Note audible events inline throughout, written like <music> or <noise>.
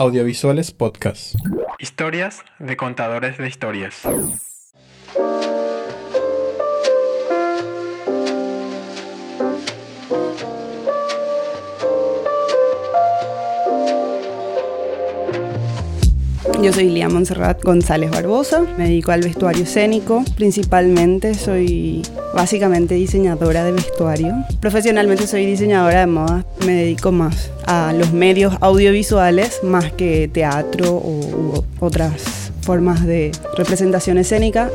Audiovisuales Podcast. Historias de contadores de historias. Yo soy Lía Monserrat González Barbosa, me dedico al vestuario escénico, principalmente soy básicamente diseñadora de vestuario. Profesionalmente soy diseñadora de moda, me dedico más a los medios audiovisuales más que teatro o u otras formas de representación escénica.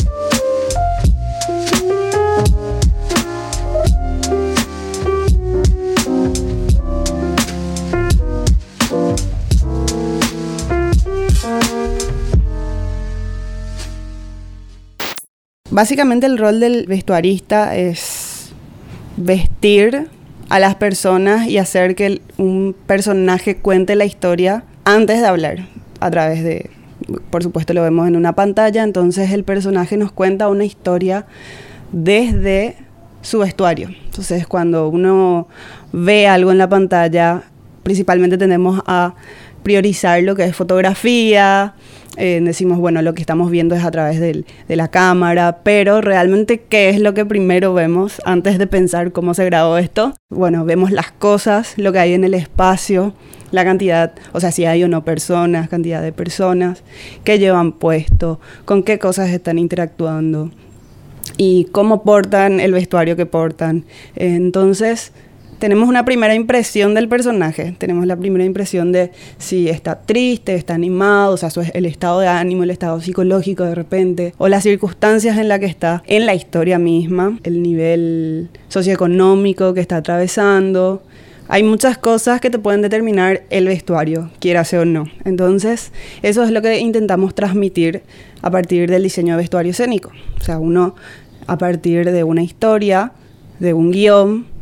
Básicamente el rol del vestuarista es vestir a las personas y hacer que un personaje cuente la historia antes de hablar, a través de, por supuesto lo vemos en una pantalla, entonces el personaje nos cuenta una historia desde su vestuario. Entonces cuando uno ve algo en la pantalla, principalmente tendemos a priorizar lo que es fotografía, eh, decimos, bueno, lo que estamos viendo es a través de la cámara, pero realmente, ¿qué es lo que primero vemos antes de pensar cómo se grabó esto? Bueno, vemos las cosas, lo que hay en el espacio, la cantidad, o sea, si hay o no personas, cantidad de personas, qué llevan puesto, con qué cosas están interactuando y cómo portan el vestuario que portan. Entonces, tenemos una primera impresión del personaje, tenemos la primera impresión de si está triste, está animado, o sea, el estado de ánimo, el estado psicológico de repente, o las circunstancias en las que está en la historia misma, el nivel socioeconómico que está atravesando. Hay muchas cosas que te pueden determinar el vestuario, quiera o no. Entonces, eso es lo que intentamos transmitir a partir del diseño de vestuario escénico. O sea, uno a partir de una historia, de un guion,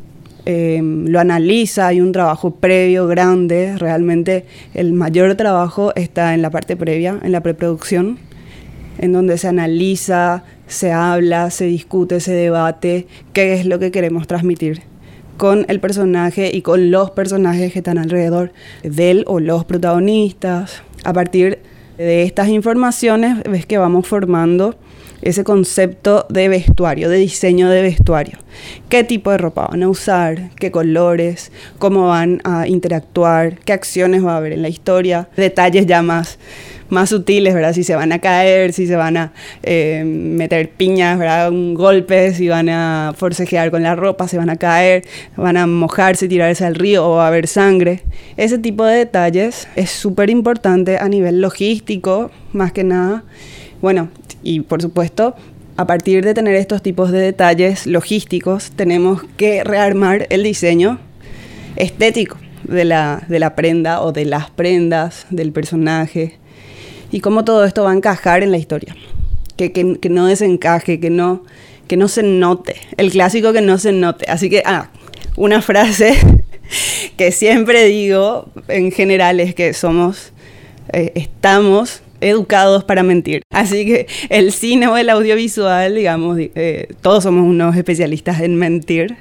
Em, lo analiza, hay un trabajo previo grande, realmente el mayor trabajo está en la parte previa, en la preproducción, en donde se analiza, se habla, se discute, se debate qué es lo que queremos transmitir con el personaje y con los personajes que están alrededor de él o los protagonistas. A partir de estas informaciones ves que vamos formando ese concepto de vestuario, de diseño de vestuario. ¿Qué tipo de ropa van a usar? ¿Qué colores? ¿Cómo van a interactuar? ¿Qué acciones va a haber en la historia? Detalles ya más, más sutiles, ¿verdad? Si se van a caer, si se van a eh, meter piñas, ¿verdad? Un golpe, si van a forcejear con la ropa, si van a caer, van a mojarse, tirarse al río o va a haber sangre. Ese tipo de detalles es súper importante a nivel logístico, más que nada. Bueno, y por supuesto, a partir de tener estos tipos de detalles logísticos, tenemos que rearmar el diseño estético de la, de la prenda o de las prendas, del personaje, y cómo todo esto va a encajar en la historia. Que, que, no desencaje, que no, que no se note. El clásico que no se note. Así que, ah, una frase <laughs> que siempre digo en general es que somos, eh, estamos educados para mentir. Así que el cine o el audiovisual, digamos, eh, todos somos unos especialistas en mentir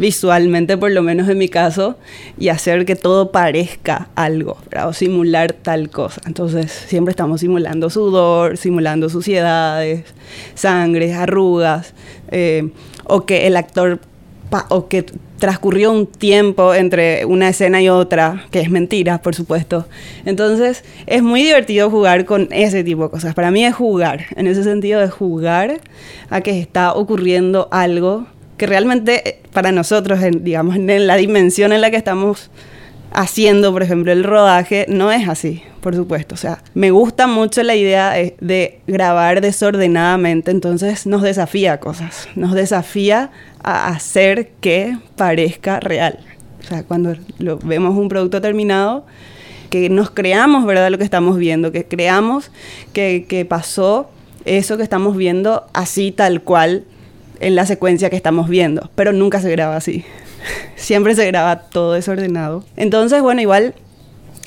visualmente, por lo menos en mi caso, y hacer que todo parezca algo, o simular tal cosa. Entonces, siempre estamos simulando sudor, simulando suciedades, sangre, arrugas, eh, o que el actor o que transcurrió un tiempo entre una escena y otra, que es mentira, por supuesto. Entonces, es muy divertido jugar con ese tipo de cosas. Para mí es jugar, en ese sentido de jugar a que está ocurriendo algo que realmente eh, para nosotros, digamos, en la dimensión en la que estamos haciendo, por ejemplo, el rodaje, no es así, por supuesto. O sea, me gusta mucho la idea de, grabar desordenadamente, entonces nos desafía cosas, nos desafía a hacer que parezca real. O sea, cuando vemos un producto terminado, que nos creamos, ¿verdad?, lo que estamos viendo, que creamos que pasó eso que estamos viendo así tal cual en la secuencia que estamos viendo, pero nunca se graba así. <laughs> Siempre se graba todo desordenado. Entonces, bueno, igual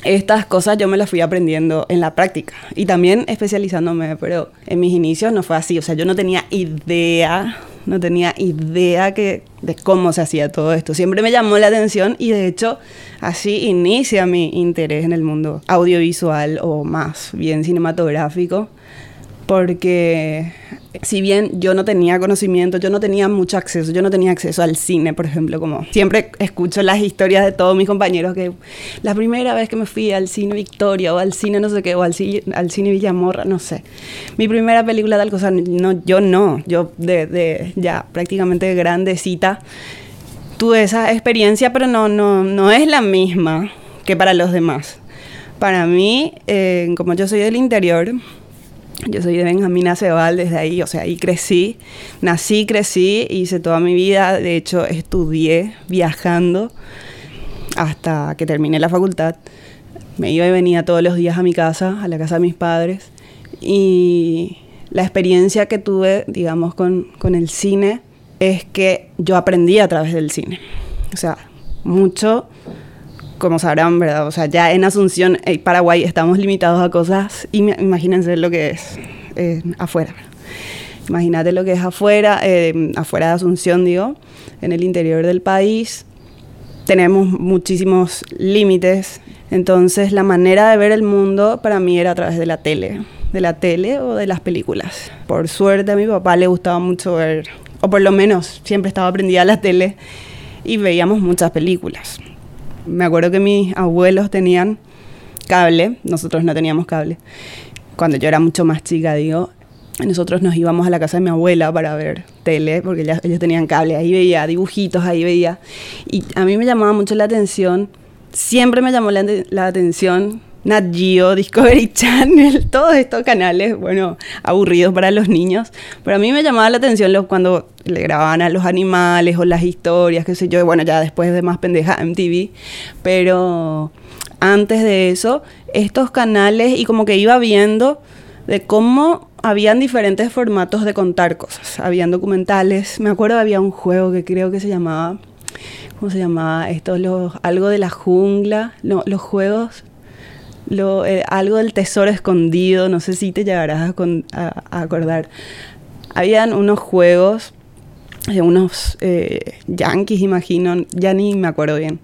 estas cosas yo me las fui aprendiendo en la práctica y también especializándome, pero en mis inicios no fue así, o sea, yo no tenía idea no tenía idea que, de cómo se hacía todo esto. Siempre me llamó la atención y de hecho así inicia mi interés en el mundo audiovisual o más bien cinematográfico porque si bien yo no tenía conocimiento, yo no tenía mucho acceso, yo no tenía acceso al cine, por ejemplo, como siempre escucho las historias de todos mis compañeros que la primera vez que me fui al cine Victoria o al cine no sé qué, o al cine, al cine Villamorra, no sé. Mi primera película tal cosa, no, yo no, yo de, de ya prácticamente grandecita tuve esa experiencia, pero no, no, no es la misma que para los demás. Para mí, eh, como yo soy del interior, yo soy de Benjamín Acebal, desde ahí, o sea, ahí crecí, nací, crecí, hice toda mi vida, de hecho estudié viajando hasta que terminé la facultad. Me iba y venía todos los días a mi casa, a la casa de mis padres, y la experiencia que tuve, digamos, con, con el cine es que yo aprendí a través del cine. O sea, mucho como sabrán, ¿verdad? O sea, ya en Asunción, y Paraguay, estamos limitados a cosas, y imagínense lo que es eh, afuera. Imagínate lo que es afuera, eh, afuera de Asunción, digo, en el interior del país. Tenemos muchísimos límites, entonces la manera de ver el mundo para mí era a través de la tele, de la tele o de las películas. Por suerte a mi papá le gustaba mucho ver, o por lo menos siempre estaba aprendida a la tele y veíamos muchas películas me acuerdo que mis abuelos tenían cable, nosotros no teníamos cable. Cuando yo era mucho más chica, digo, nosotros nos íbamos a la casa de mi abuela para ver tele, porque ellos tenían cable, ahí veía dibujitos, ahí veía. Y a mí me llamaba mucho la atención, siempre me llamó la, la atención Nat Geo, Discovery <laughs> Channel, todos estos canales, bueno, aburridos para los niños. Pero a mí me llamaba la atención cuando le grababan a los animales o las historias, qué sé yo, bueno, ya después de más pendeja MTV. Pero antes de eso, estos canales y como que iba viendo de cómo habían diferentes formatos de contar cosas. Habían documentales, me acuerdo había un juego que creo que se llamaba, ¿cómo se llamaba? Esto, los, algo de la jungla, los juegos eh, algo del tesoro escondido, no sé si te llegarás a, acordar. Habían unos juegos de unos eh, yankees, imagino, ya ni me acuerdo bien,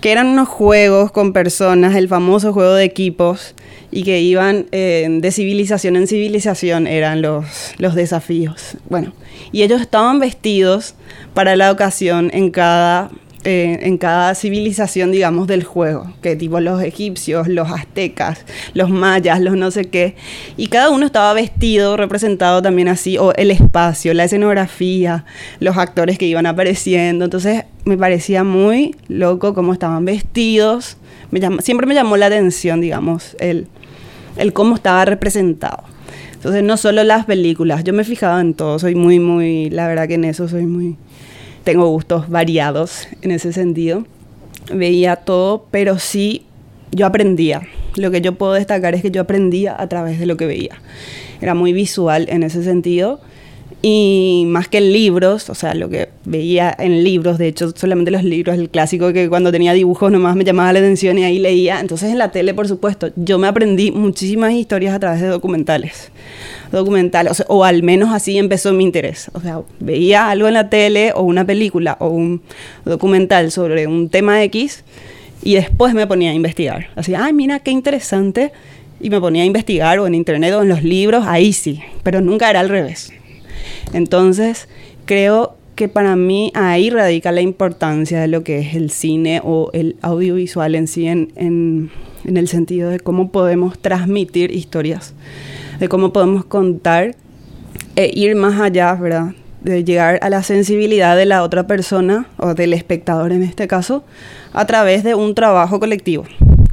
que eran unos juegos con personas, el famoso juego de equipos, y que iban eh, de civilización en civilización, eran los, los desafíos. Bueno, y ellos estaban vestidos para la ocasión en cada eh, en cada civilización, digamos, del juego, que tipo los egipcios, los aztecas, los mayas, los no sé qué, y cada uno estaba vestido, representado también así, o el espacio, la escenografía, los actores que iban apareciendo, entonces me parecía muy loco cómo estaban vestidos, me siempre me llamó la atención, digamos, el, el cómo estaba representado. Entonces, no solo las películas, yo me fijaba en todo, soy muy, muy, la verdad que en eso soy muy tengo gustos variados en ese sentido. Veía todo, pero sí yo aprendía. Lo que yo puedo destacar es que yo aprendía a través de lo que veía. Era muy visual en ese sentido. Y más que en libros, o sea, lo que veía en libros, de hecho, solamente los libros, el clásico que cuando tenía dibujos nomás me llamaba la atención y ahí leía. Entonces en la tele, por supuesto, yo me aprendí muchísimas historias a través de documentales documental, o, al menos así empezó mi interés. O sea, veía algo en la tele o una película o un documental sobre un tema X y después me ponía a investigar. Así, ay, mira, qué interesante. Y me ponía a investigar o en internet o en los libros, ahí sí, pero nunca era al revés. Entonces, creo que para mí ahí radica la importancia de lo que es el cine o el audiovisual en sí, en, en, el sentido de cómo podemos transmitir historias de cómo podemos contar e ir más allá, ¿verdad? De llegar a la sensibilidad de la otra persona, o del espectador en este caso, a través de un trabajo colectivo,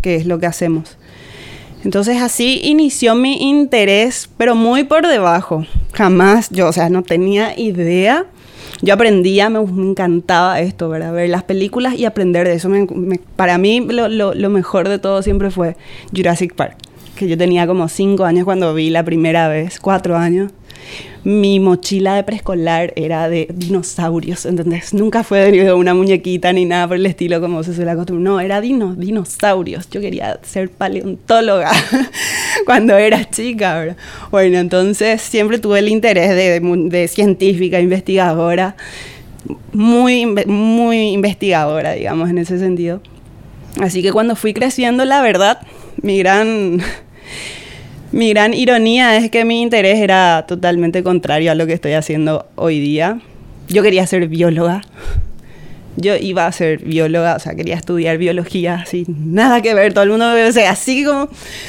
que es lo que hacemos. Entonces así inició mi interés, pero muy por debajo. Jamás, yo, o sea, no tenía idea. Yo aprendía, me, encantaba esto, ¿verdad? Ver las películas y aprender de eso. para mí lo, lo mejor de todo siempre fue Jurassic Park que yo tenía como cinco años cuando vi la primera vez, cuatro años. Mi mochila de preescolar era de dinosaurios, ¿entendés? Nunca fue de una muñequita ni nada por el estilo como se suele acostumbrar. No, era dino, dinosaurios. Yo quería ser paleontóloga. <laughs> cuando era chica. Bueno, entonces siempre tuve el interés de, de científica, investigadora, muy, muy investigadora, digamos, en ese sentido. Así que cuando fui creciendo, la verdad, mi gran, mi gran ironía es que mi interés era totalmente contrario a lo que estoy haciendo hoy día. Yo quería ser bióloga. Yo iba a ser bióloga, o sea, quería estudiar biología, así, nada que ver, todo el mundo, o sea, así como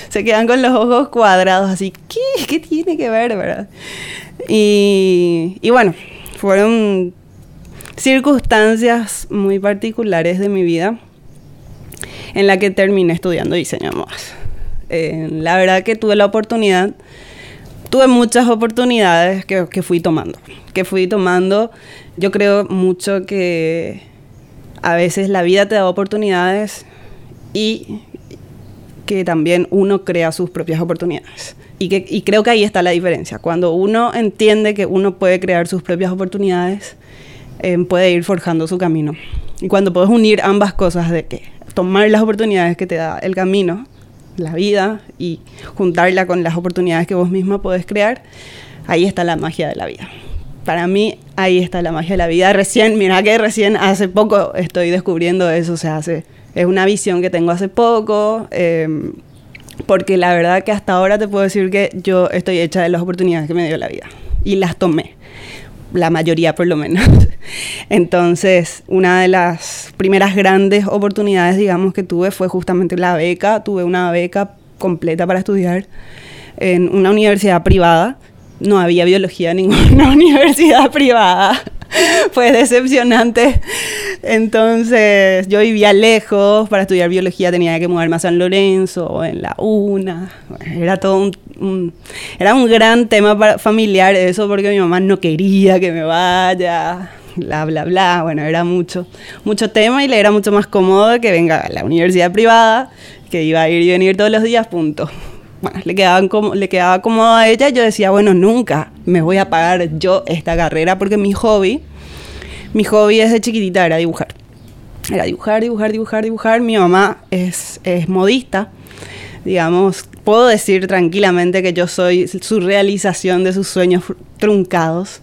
se quedan con los ojos cuadrados, así, ¿qué, ¿Qué tiene que ver, verdad? Y, y bueno, fueron circunstancias muy particulares de mi vida en la que terminé estudiando diseño de modas. Eh, la verdad que tuve la oportunidad, tuve muchas oportunidades que, que fui tomando, que fui tomando. Yo creo mucho que a veces la vida te da oportunidades y que también uno crea sus propias oportunidades. Y, que, y creo que ahí está la diferencia. Cuando uno entiende que uno puede crear sus propias oportunidades, eh, puede ir forjando su camino. Y cuando puedes unir ambas cosas de que tomar las oportunidades que te da el camino, la vida, y juntarla con las oportunidades que vos misma podés crear, ahí está la magia de la vida. Para mí, ahí está la magia de la vida. Recién, mira que recién hace poco estoy descubriendo eso, o hace, es una visión que tengo hace poco, eh, porque la verdad que hasta ahora te puedo decir que yo estoy hecha de las oportunidades que me dio la vida y las tomé la mayoría por lo menos. <laughs> Entonces, una de las primeras grandes oportunidades, digamos, que tuve fue justamente la beca. Tuve una beca completa para estudiar en una universidad privada. No había biología en ninguna <laughs> universidad privada. <laughs> fue decepcionante. Entonces, yo vivía lejos, para estudiar biología tenía que mudarme a San Lorenzo, en la UNA. era todo un, era un gran tema familiar eso, porque mi mamá no quería que me vaya, bla, bla, bla. Bueno, era mucho, mucho tema y le era mucho más cómodo que venga a la universidad privada, que iba a ir y venir todos los días, punto bueno, le, quedaban como, le quedaba cómodo a ella. Yo decía, bueno, nunca me voy a pagar yo esta carrera porque mi hobby, mi hobby desde chiquitita era dibujar. Era dibujar, dibujar, dibujar, dibujar. Mi mamá es, es modista. Digamos, puedo decir tranquilamente que yo soy su realización de sus sueños truncados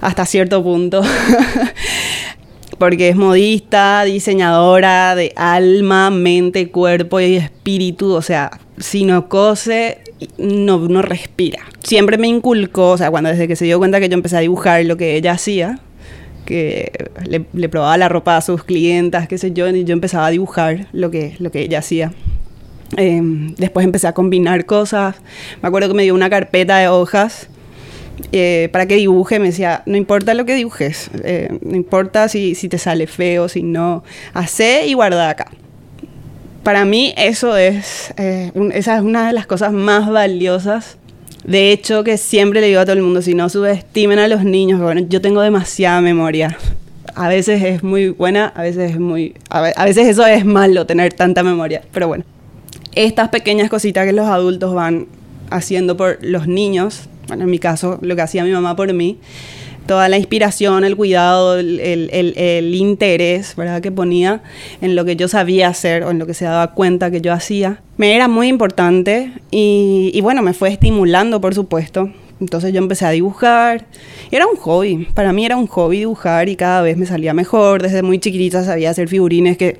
hasta cierto punto. <laughs> porque es modista, diseñadora de alma, mente, cuerpo y espíritu, o sea, si no cose, no, no respira. Siempre me inculcó, o sea, cuando desde que se dio cuenta que yo empecé a dibujar lo que ella hacía, que le, probaba la ropa a sus clientas, qué sé yo, y yo empezaba a dibujar lo que, lo que ella hacía. Em, después empecé a combinar cosas. Me acuerdo que me dio una carpeta de hojas eh, para que dibuje. Me decía, no importa lo que dibujes, eh, no importa si, si, te sale feo, si no, hace y guarda acá para mí eso es, eh, esa es una de las cosas más valiosas. De hecho, que siempre le digo a todo el mundo, si no subestimen a los niños, bueno, yo tengo demasiada memoria. A veces es muy buena, a veces es muy... A veces eso es malo, tener tanta memoria, pero bueno. Estas pequeñas cositas que los adultos van haciendo por los niños, bueno, en mi caso, lo que hacía mi mamá por mí, toda la inspiración, el cuidado, el, el, el, interés ¿verdad? que ponía en lo que yo sabía hacer o en lo que se daba cuenta que yo hacía, me era muy importante y, y bueno, me fue estimulando, por supuesto. Entonces yo empecé a dibujar. Era un hobby, para mí era un hobby dibujar y cada vez me salía mejor. Desde muy chiquitita sabía hacer figurines que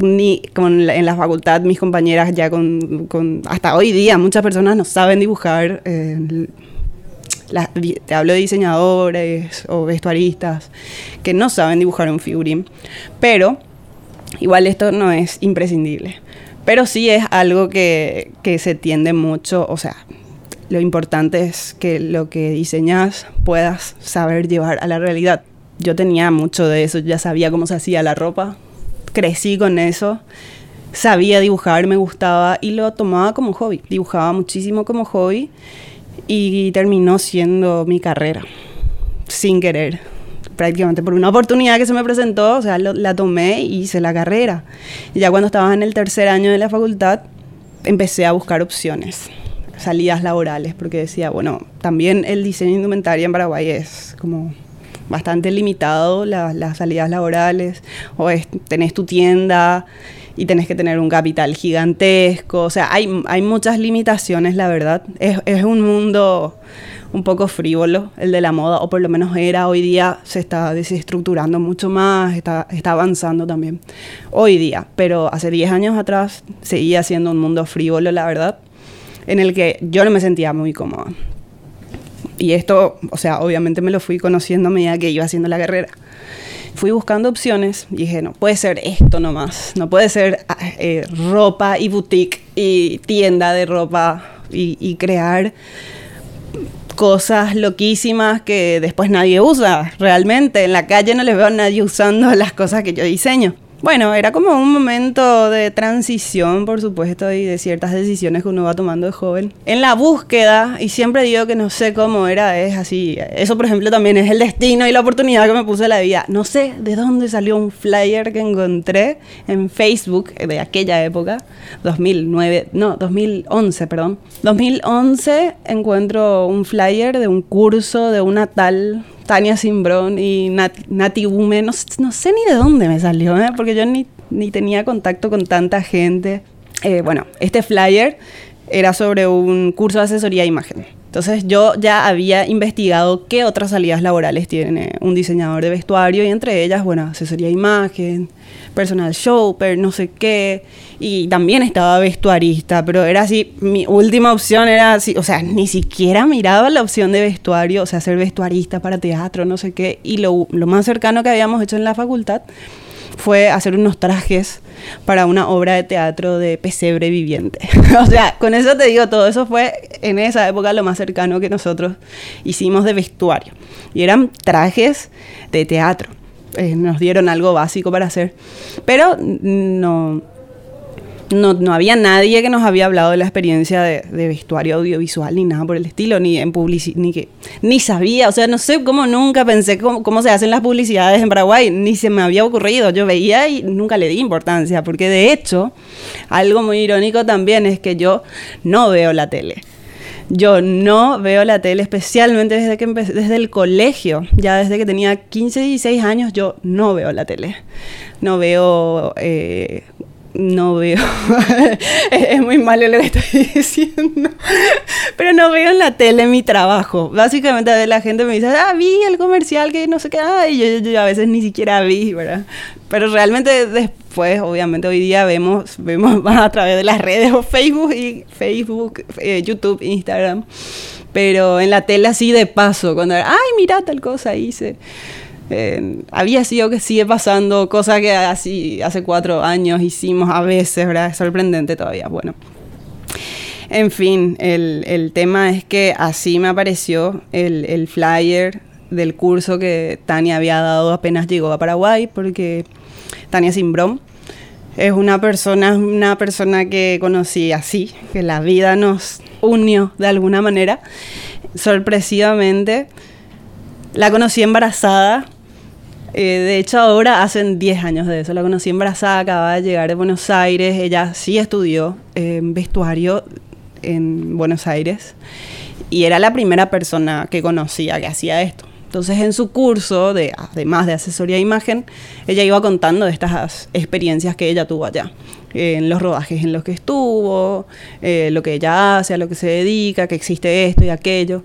ni con en la facultad mis compañeras ya con, con, hasta hoy día muchas personas no saben dibujar. Eh, te hablo de diseñadores o vestuaristas que no saben dibujar un figurín, pero igual esto no es imprescindible. Pero sí es algo que, que se tiende mucho, o sea, lo importante es que lo que diseñas puedas saber llevar a la realidad. Yo tenía mucho de eso, ya sabía cómo se hacía la ropa, crecí con eso, sabía dibujar, me gustaba y lo tomaba como hobby. Dibujaba muchísimo como hobby y terminó siendo mi carrera, sin querer, prácticamente por una oportunidad que se me presentó, o sea, la tomé y hice la carrera. Y ya cuando estaba en el tercer año de la facultad, empecé a buscar opciones, salidas laborales, porque decía, bueno, también el diseño de indumentaria en Paraguay es como bastante limitado las salidas laborales, o es, tenés tu tienda y tenés que tener un capital gigantesco. O sea, hay, hay muchas limitaciones, la verdad. Es, es un mundo un poco frívolo, el de la moda, o por lo menos era. Hoy día se está desestructurando mucho más, está, está avanzando también. Hoy día, pero hace 10 años atrás seguía siendo un mundo frívolo, la verdad, en el que yo no me sentía muy cómoda. Y esto, o sea, obviamente me lo fui conociendo a medida que iba haciendo la carrera fui buscando opciones y dije, no puede ser esto nomás, no puede ser eh, ropa y boutique y tienda de ropa y, y, crear cosas loquísimas que después nadie usa. Realmente en la calle no les veo a nadie usando las cosas que yo diseño. Bueno, era como un momento de transición, por supuesto, y de ciertas decisiones que uno va tomando de joven. En la búsqueda, y siempre digo que no sé cómo era, es así. Eso, por ejemplo, también es el destino y la oportunidad que me puse la vida. No sé de dónde salió un flyer que encontré en Facebook de aquella época, 2009, no, 2011, perdón. 2011 encuentro un flyer de un curso de una tal Tania Simbrón y Nati, Ume, no, sé ni de dónde me salió, ¿eh? porque yo ni, ni, tenía contacto con tanta gente. Eh, bueno, este flyer era sobre un curso de asesoría de imagen. Entonces yo ya había investigado qué otras salidas laborales tiene un diseñador de vestuario y entre ellas, bueno, asesoría imagen, personal shopper, no sé qué, y también estaba vestuarista, pero era así, mi última opción era así, o sea, ni siquiera miraba la opción de vestuario, o sea, ser vestuarista para teatro, no sé qué, y lo, lo más cercano que habíamos hecho en la facultad fue hacer unos trajes para una obra de teatro de pesebre viviente. <laughs> o sea, con eso te digo todo, eso fue en esa época lo más cercano que nosotros hicimos de vestuario. Y eran trajes de teatro. Eh, nos dieron algo básico para hacer. Pero no, no, no, había nadie que nos había hablado de la experiencia de, vestuario audiovisual ni nada por el estilo, ni en publicidad, ni que ni sabía, o sea, no sé cómo nunca pensé cómo, cómo, se hacen las publicidades en Paraguay, ni se me había ocurrido, yo veía y nunca le di importancia, porque de hecho, algo muy irónico también es que yo no veo la tele. Yo no veo la tele, especialmente desde que empecé, desde el colegio, ya desde que tenía 15, 16 años, yo no veo la tele. No veo eh, no veo, <laughs> es muy malo lo que estoy <laughs> diciendo, pero no veo en la tele mi trabajo. Básicamente la gente me dice, ah, vi el comercial que no sé qué, ah, y yo, a veces ni siquiera vi, ¿verdad? Pero realmente después, obviamente hoy día vemos, vemos más <laughs> a través de las redes o Facebook y Facebook, eh, YouTube, Instagram. Pero en la tele así de paso, cuando, ay, mira tal cosa hice. Había sido que sigue pasando, cosa que así hace cuatro años hicimos a veces, ¿verdad? Sorprendente todavía. Bueno. En fin, el, el tema es que así me apareció el, el, flyer del curso que Tania había dado apenas llegó a Paraguay, porque Tania Simbrón es una persona, una persona que conocí así, que la vida nos unió de alguna manera. Sorpresivamente, la conocí embarazada eh, de hecho, ahora hacen 10 años de eso. La conocí embarazada, acaba de llegar de Buenos Aires. Ella sí estudió vestuario en Buenos Aires y era la primera persona que conocía que hacía esto. Entonces, en su curso, de, además de asesoría de imagen, ella iba contando de estas experiencias que ella tuvo allá. en los rodajes en los que estuvo, eh, lo que ella hace, a lo que se dedica, que existe esto y aquello,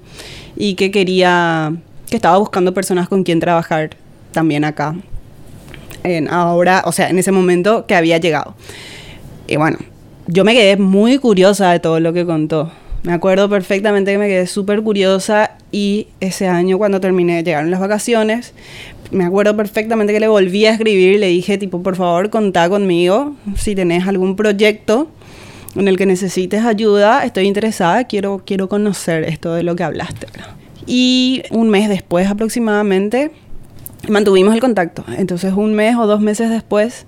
y que quería, que estaba buscando personas con quien trabajar también acá. En ahora, o sea, en ese momento que había llegado. Y bueno, yo me quedé muy curiosa de todo lo que contó. Me acuerdo perfectamente que me quedé súper curiosa y ese año cuando terminé, llegaron las vacaciones, me acuerdo perfectamente que le volví a escribir y le dije, tipo, por favor, contá conmigo si tenés algún proyecto en el que necesites ayuda, estoy interesada, quiero, quiero conocer esto de lo que hablaste. Y un mes después aproximadamente mantuvimos el contacto. Entonces un mes o dos meses después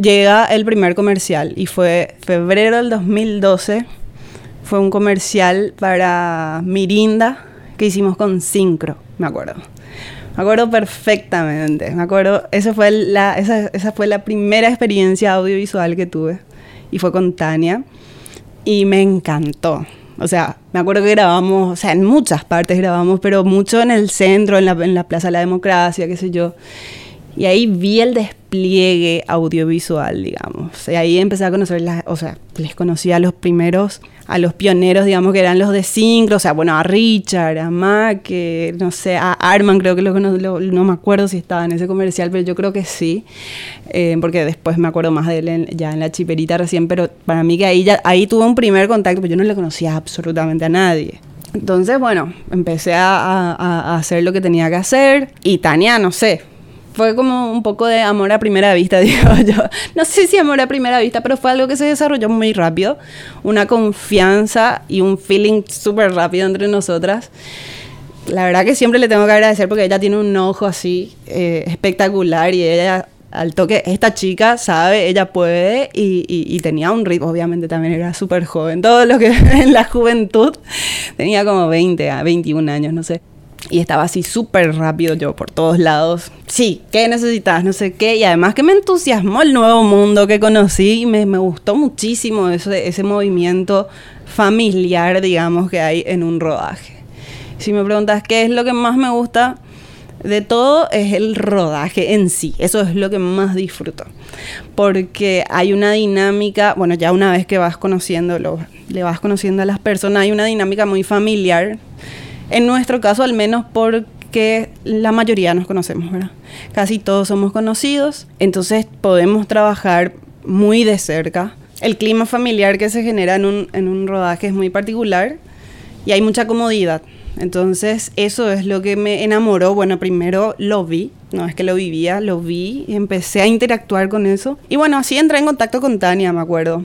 llega el primer comercial y fue febrero del 2012. Fue un comercial para Mirinda que hicimos con Syncro, me acuerdo. Me acuerdo perfectamente. Me acuerdo, esa fue la, esa, esa fue la primera experiencia audiovisual que tuve. Y fue con Tania. Y me encantó. O sea, me acuerdo que grabamos, o sea, en muchas partes grabamos, pero mucho en el centro, en la, en la Plaza de la Democracia, qué sé yo. Y ahí vi el despliegue audiovisual, digamos. Y ahí empecé a conocer, o sea, les conocí a los primeros, a los pioneros, digamos, que eran los de Syncro, o sea, bueno, a Richard, a Mac, no sé, a Arman, creo que lo, no me acuerdo si estaba en ese comercial, pero yo creo que sí, eh, porque después me acuerdo más de él ya en la chiperita recién, pero para mí que ahí, ya, ahí tuve un primer contacto, pero yo no le conocía absolutamente a nadie. Entonces, bueno, empecé a, a hacer lo que tenía que hacer y Tania, no sé, fue como un poco de amor a primera vista, <laughs> digo yo. No sé si amor a primera vista, pero fue algo que se desarrolló muy rápido. Una confianza y un feeling súper rápido entre nosotras. La verdad que siempre le tengo que agradecer porque ella tiene un ojo así eh, espectacular y ella al toque, esta chica sabe, ella puede y, y tenía un ritmo, obviamente también era súper joven. Todo lo que <laughs> en la juventud tenía como 20 a 21 años, no sé. Y estaba así súper rápido yo por todos lados. Sí, ¿qué necesitas? No sé qué. Y además que me entusiasmó el nuevo mundo que conocí y me, me gustó muchísimo eso, ese movimiento familiar, digamos, que hay en un rodaje. Si me preguntas qué es lo que más me gusta de todo, es el rodaje en sí. Eso es lo que más disfruto. Porque hay una dinámica, bueno, ya una vez que vas conociendo, le vas conociendo a las personas, hay una dinámica muy familiar en nuestro caso, al menos porque la mayoría nos conocemos, ¿verdad? Casi todos somos conocidos, entonces podemos trabajar muy de cerca. El clima familiar que se genera en un, en un rodaje es muy particular y hay mucha comodidad. Entonces, eso es lo que me enamoró. Bueno, primero lo vi, no es que lo vivía, lo vi y empecé a interactuar con eso. Y bueno, así entré en contacto con Tania, me acuerdo.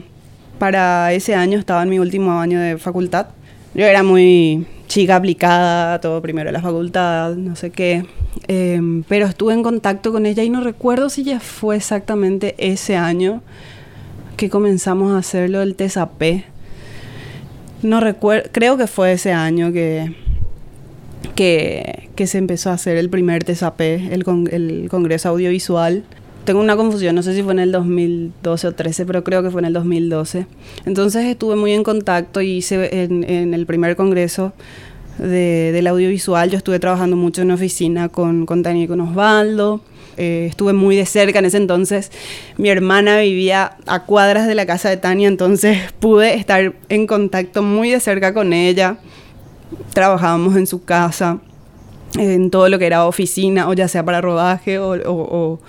Para ese año estaba en mi último año de facultad. Yo era muy chica aplicada, todo primero en la facultad, no sé qué. Em, pero estuve en contacto con ella y no recuerdo si ya fue exactamente ese año que comenzamos a hacerlo del TESAP. No recuerdo, creo que fue ese año que, que, que, se empezó a hacer el primer TESAP, el, el Congreso Audiovisual tengo una confusión, no sé si fue en el 2012 o 13, pero creo que fue en el 2012. Entonces estuve muy en contacto y hice en, el primer congreso de, del audiovisual, yo estuve trabajando mucho en oficina con, con Tania y con Osvaldo. Eh, estuve muy de cerca en ese entonces. Mi hermana vivía a cuadras de la casa de Tania, entonces <laughs> pude estar en contacto muy de cerca con ella. Trabajábamos en su casa en todo lo que era oficina, o ya sea para rodaje, o,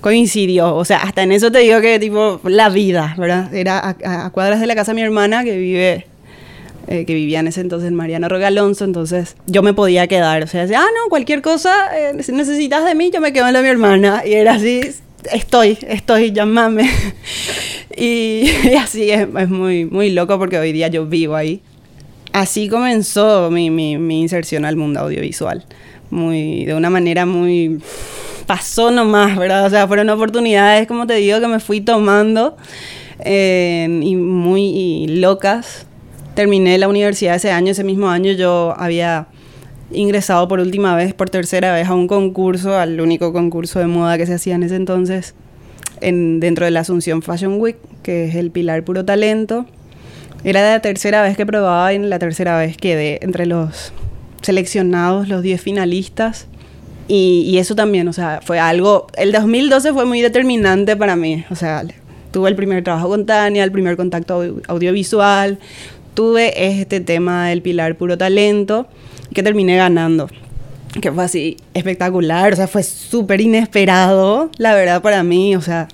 coincidió. O sea, hasta en eso te digo que, tipo, la vida, ¿verdad? Era a, cuadras de la casa de mi hermana que vive, eh, que vivía en ese entonces Mariana Rogalonso, entonces yo me podía quedar. O sea, decía, ah, no, cualquier cosa, eh, si necesitas de mí, yo me quedo en la de mi hermana. Y era así, estoy, estoy, llámame. <laughs> y, así es, es muy, muy loco porque hoy día yo vivo ahí. Así comenzó mi, mi, mi inserción al mundo audiovisual muy, de una manera muy, pasó nomás, ¿verdad? O sea, fueron oportunidades, como te digo, que me fui tomando eh, y muy locas. Terminé la universidad ese año, ese mismo año yo había ingresado por última vez, por tercera vez a un concurso, al único concurso de moda que se hacía en ese entonces, en, dentro de la Asunción Fashion Week, que es el Pilar Puro Talento. Era la tercera vez que probaba y la tercera vez quedé entre los seleccionados los 10 finalistas. Y, eso también, o sea, fue algo, el 2012 fue muy determinante para mí, o sea, tuve el primer trabajo con Tania, el primer contacto audiovisual, tuve este tema del Pilar Puro Talento, que terminé ganando, que fue así espectacular, o sea, fue súper inesperado, la verdad, para mí, o sea,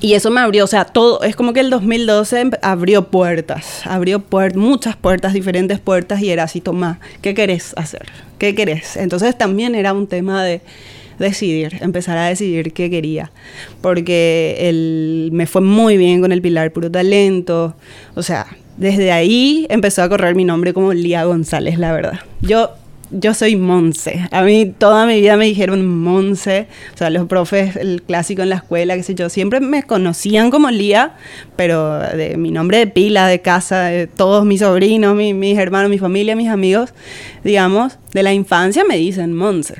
y eso me abrió, o sea, todo, es como que el 2012 abrió puertas, abrió puertas, muchas puertas, diferentes puertas, y era así, toma, ¿qué querés hacer? ¿Qué querés? Entonces también era un tema de decidir, empezar a decidir qué quería, porque el, me fue muy bien con el Pilar Puro Talento, o sea, desde ahí empezó a correr mi nombre como Lía González, la verdad. Yo yo soy Monse. A mí toda mi vida me dijeron Monse. O sea, los profes, el clásico en la escuela, qué sé yo, siempre me conocían como Lía, pero de mi nombre de pila, de casa, de todos mis sobrinos, mis hermanos, mi familia, mis amigos, digamos, de la infancia me dicen Monse.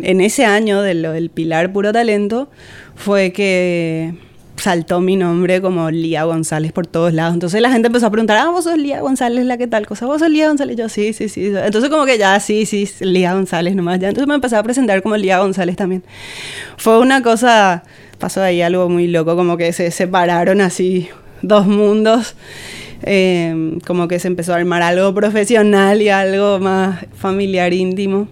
En ese año del Pilar Puro Talento fue que saltó mi nombre como Lía González por todos lados. Entonces la gente empezó a preguntar, ah, vos sos Lía González, la que tal cosa, vos sos Lía González. Yo, sí, sí, sí. Entonces como que ya, sí, sí, Lía González nomás. Ya. Entonces me empecé a presentar como Lía González también. Fue una cosa, pasó ahí algo muy loco, como que se separaron así dos mundos. Eh, como que se empezó a armar algo profesional y algo más familiar, íntimo.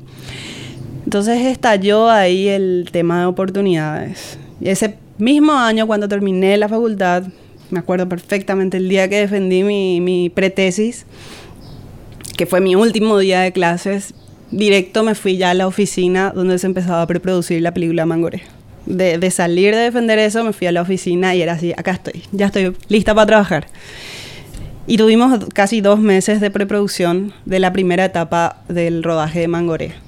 Entonces estalló ahí el tema de oportunidades. Y ese mismo año, cuando terminé la facultad, me acuerdo perfectamente el día que defendí mi, mi pretesis, que fue mi último día de clases, directo me fui ya a la oficina donde se empezaba a preproducir la película Mangoré. De, de, salir de defender eso, me fui a la oficina y era así, acá estoy, ya estoy lista para trabajar. Y tuvimos casi dos meses de preproducción de la primera etapa del rodaje de Mangoré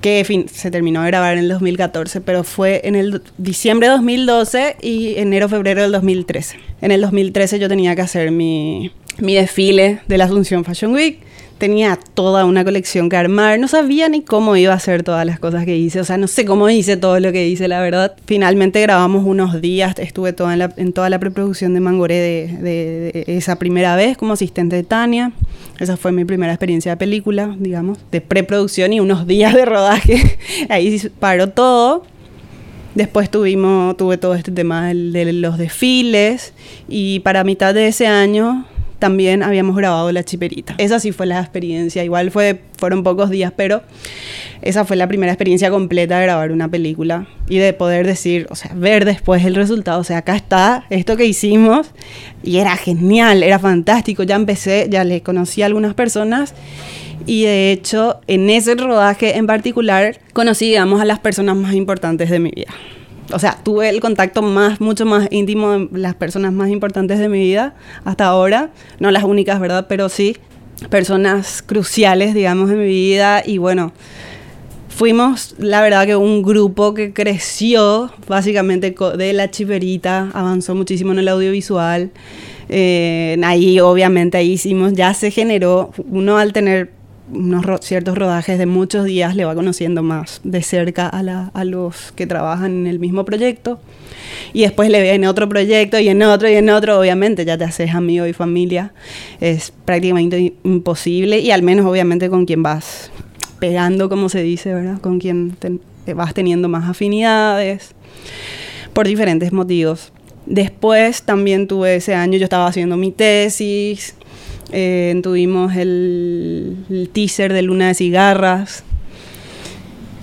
que fin, se terminó de grabar en el 2014, pero fue en el diciembre de 2012 y enero-febrero del 2013. En el 2013 yo tenía que hacer mi, mi desfile de la Asunción Fashion Week tenía toda una colección que armar, no sabía ni cómo iba a hacer todas las cosas que hice, o sea, no sé cómo hice todo lo que hice, la verdad. Finalmente grabamos unos días, estuve toda en, la, toda la preproducción de Mangoré de, de, esa primera vez como asistente de Tania. Esa fue mi primera experiencia de película, digamos, de preproducción y unos días de rodaje. <laughs> Ahí paró todo. Después tuvimos, tuve todo este tema de los desfiles y para mitad de ese año también habíamos grabado La Chiperita. Esa sí fue la experiencia, igual fue, fueron pocos días, pero esa fue la primera experiencia completa de grabar una película y de poder decir, o sea, ver después el resultado, o sea, acá está esto que hicimos y era genial, era fantástico, ya empecé, ya le conocí a algunas personas y de hecho en ese rodaje en particular conocí, digamos, a las personas más importantes de mi vida o sea, tuve el contacto más, mucho más íntimo de las personas más importantes de mi vida hasta ahora, no las únicas, ¿verdad? Pero sí, personas cruciales, digamos, en mi vida y bueno, fuimos, la verdad que un grupo que creció básicamente de la chiverita, avanzó muchísimo en el audiovisual. Eh, ahí obviamente ahí hicimos, ya se generó, uno al tener unos ciertos rodajes de muchos días le va conociendo más de cerca a, la, a, los que trabajan en el mismo proyecto y después le ve en otro proyecto y en otro y en otro, obviamente ya te haces amigo y familia, es prácticamente imposible y al menos obviamente con quien vas pegando, como se dice, ¿verdad? Con quien te, vas teniendo más afinidades por diferentes motivos. Después también tuve ese año, yo estaba haciendo mi tesis, eh, tuvimos el, teaser de Luna de Cigarras.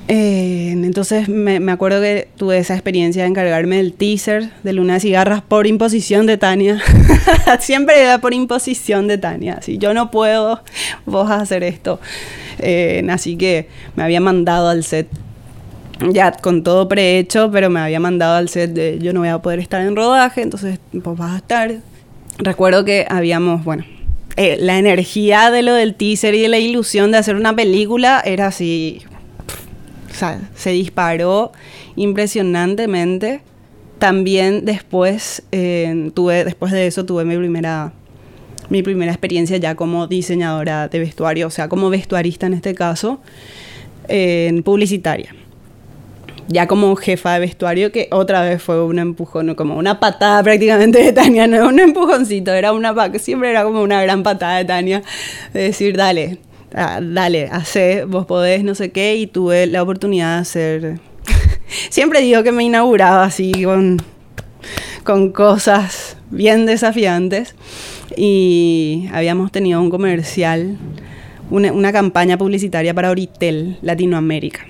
Eh, entonces me, me, acuerdo que tuve esa experiencia de encargarme del teaser de Luna de Cigarras por imposición de Tania. <laughs> Siempre era por imposición de Tania. Si yo no puedo, vos a hacer esto. Eh, así que me había mandado al set ya con todo prehecho, pero me había mandado al set de yo no voy a poder estar en rodaje, entonces vos vas a estar. Recuerdo que habíamos, bueno, eh, la energía de lo del teaser y de la ilusión de hacer una película era así. o sea, se disparó impresionantemente. También después, eh, tuve, después de eso tuve mi primera, mi primera experiencia ya como diseñadora de vestuario, o sea, como vestuarista en este caso, en publicitaria ya como jefa de vestuario, que otra vez fue un empujón, como una patada prácticamente de Tania, no un empujoncito, era una siempre era como una gran patada de Tania, de decir, dale, ah, dale, hace, vos podés, no sé qué, y tuve la oportunidad de hacer, <laughs> siempre digo que me inauguraba así con, con cosas bien desafiantes, y habíamos tenido un comercial, una campaña publicitaria para Oritel Latinoamérica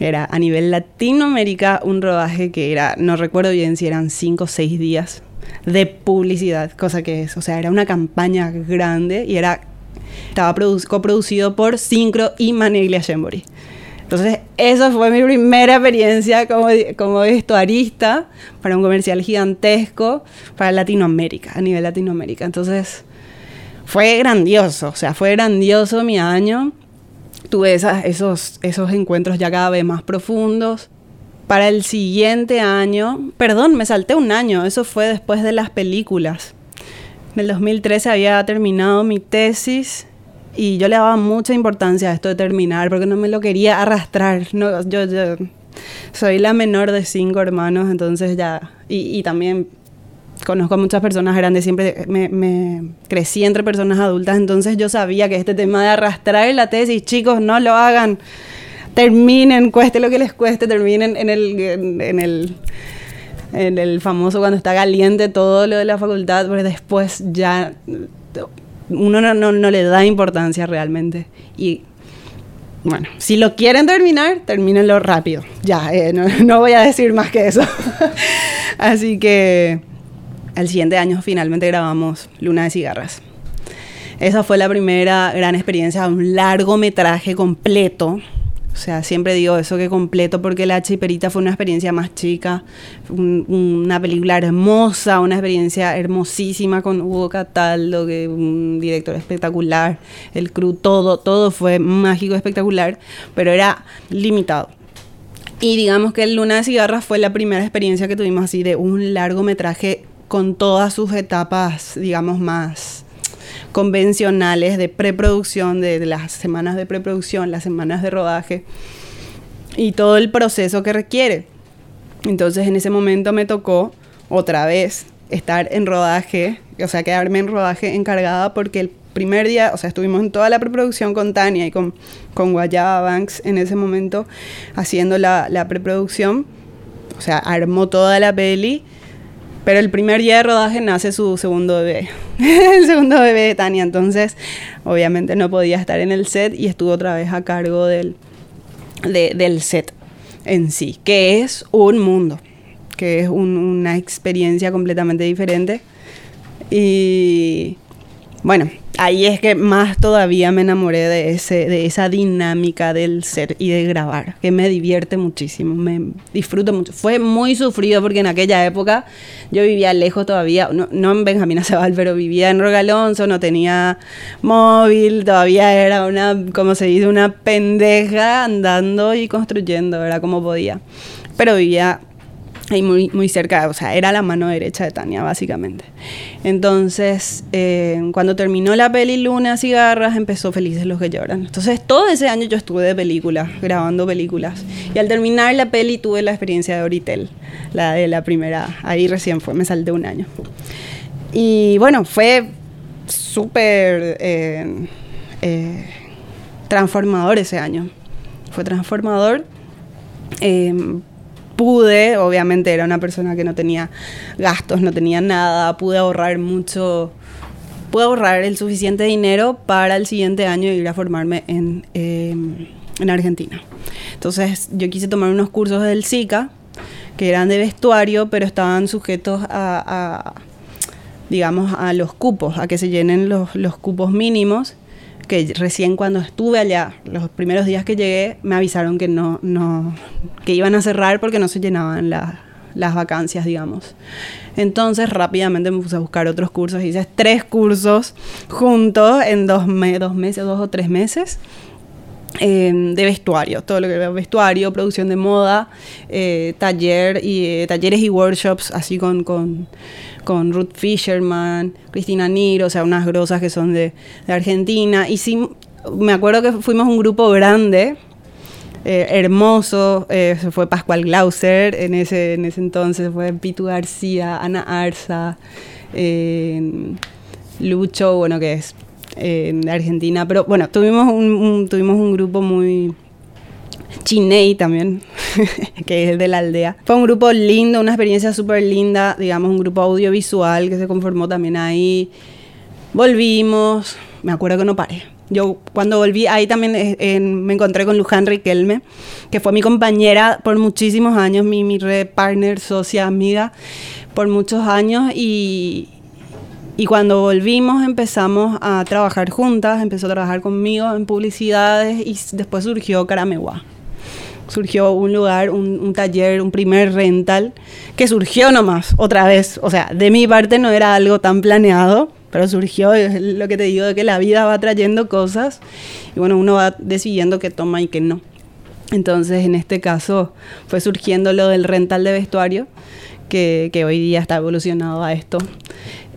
era a nivel Latinoamérica un rodaje que era, no recuerdo bien si eran cinco o seis días de publicidad, cosa que es, o sea, era una campaña grande y era, estaba coproducido por Syncro y Maniglia Shembori. Entonces, esa fue mi primera experiencia como, como vestuarista para un comercial gigantesco para Latinoamérica, a nivel Latinoamérica. Entonces, fue grandioso, o sea, fue grandioso mi año tuve esos, esos encuentros ya cada vez más profundos. Para el siguiente año, perdón, me salté un año, eso fue después de las películas. En el 2013 había terminado mi tesis y yo le daba mucha importancia a esto de terminar porque no me lo quería arrastrar. No, yo, soy la menor de cinco hermanos, entonces ya, y también conozco a muchas personas grandes, siempre me, crecí entre personas adultas, entonces yo sabía que este tema de arrastrar la tesis, chicos, no lo hagan, terminen, cueste lo que les cueste, terminen en el, en, el, en el famoso cuando está caliente todo lo de la facultad, porque después ya uno no, no, no le da importancia realmente. Y bueno, si lo quieren terminar, termínenlo rápido. Ya, eh, no, <laughs> voy a decir más que eso. <laughs> Así que el siguiente año finalmente grabamos Luna de Cigarras. Esa fue la primera gran experiencia, un largometraje completo. O sea, siempre digo eso que completo porque La Chiperita fue una experiencia más chica, un, una película hermosa, una experiencia hermosísima con Hugo Cataldo, que un director espectacular, el crew, todo, todo fue mágico, espectacular, pero era limitado. Y digamos que Luna de Cigarras fue la primera experiencia que tuvimos así de un largometraje con todas sus etapas, digamos, más convencionales de preproducción, de, las semanas de preproducción, las semanas de rodaje y todo el proceso que requiere. Entonces en ese momento me tocó otra vez estar en rodaje, o sea, quedarme en rodaje encargada porque el primer día, o sea, estuvimos en toda la preproducción con Tania y con, con Guayaba Banks en ese momento haciendo la, la preproducción, o sea, armó toda la peli pero el primer día de rodaje nace su segundo bebé, <laughs> el segundo bebé de Tania. Entonces, obviamente no podía estar en el set y estuvo otra vez a cargo del, de, del set en sí, que es un mundo, que es un, una experiencia completamente diferente. Y bueno, ahí es que más todavía me enamoré de, ese, de esa dinámica del ser y de grabar, que me divierte muchísimo, me disfruto mucho. Fue muy sufrido porque en aquella época yo vivía lejos todavía, no, no en Benjamín Acebal, pero vivía en Rogalonso, no tenía móvil, todavía era una, como se dice, una pendeja andando y construyendo, era como podía. Pero vivía ahí muy, muy cerca, o sea, era la mano derecha de Tania, básicamente. Entonces, eh, cuando terminó la peli Luna Cigarras, empezó Felices los que lloran. Entonces, todo ese año yo estuve de películas, grabando películas. Y al terminar la peli tuve la experiencia de Oritel, la de la primera, ahí recién fue, me salté un año. Y bueno, fue súper eh, eh, transformador ese año. Fue transformador. Pude, obviamente era una persona que no tenía gastos, no tenía nada, pude ahorrar mucho, pude ahorrar el suficiente dinero para el siguiente año ir a formarme en, eh, en Argentina. Entonces yo quise tomar unos cursos del SICA, que eran de vestuario, pero estaban sujetos a, a digamos, a los cupos, a que se llenen los, los cupos mínimos que recién cuando estuve allá, los primeros días que llegué, me avisaron que no, no, que iban a cerrar porque no se llenaban la, las vacancias, digamos. Entonces rápidamente me puse a buscar otros cursos, hice tres cursos juntos en dos, me dos meses, dos o tres meses. Eh, de vestuario, todo lo que era vestuario, producción de moda, eh, taller y, eh, talleres y workshops, así con, con, con, Ruth Fisherman, Cristina Niro, o sea, unas grosas que son de, de Argentina. Y sí, me acuerdo que fuimos un grupo grande, eh, hermoso, fue Pascual Glauser en ese, en ese entonces, fue Pitu García, Ana Arza, Lucho, bueno, que es en Argentina, pero bueno, tuvimos un, un, tuvimos un grupo muy Chiney también, <laughs> que es de la aldea. Fue un grupo lindo, una experiencia súper linda, digamos, un grupo audiovisual que se conformó también ahí. Volvimos, me acuerdo que no paré. Yo cuando volví ahí también eh, me encontré con Luján Riquelme, que fue mi compañera por muchísimos años, mi, mi partner, socia, amiga, por muchos años y, y cuando volvimos empezamos a trabajar juntas, empezó a trabajar conmigo en publicidades y después surgió Caramegua. Surgió un lugar, un, un, taller, un primer rental que surgió nomás, otra vez. O sea, de mi parte no era algo tan planeado, pero surgió, es lo que te digo, de que la vida va trayendo cosas y bueno, uno va decidiendo qué toma y qué no. Entonces, en este caso, fue surgiendo lo del rental de vestuario, que, que hoy día está evolucionado a esto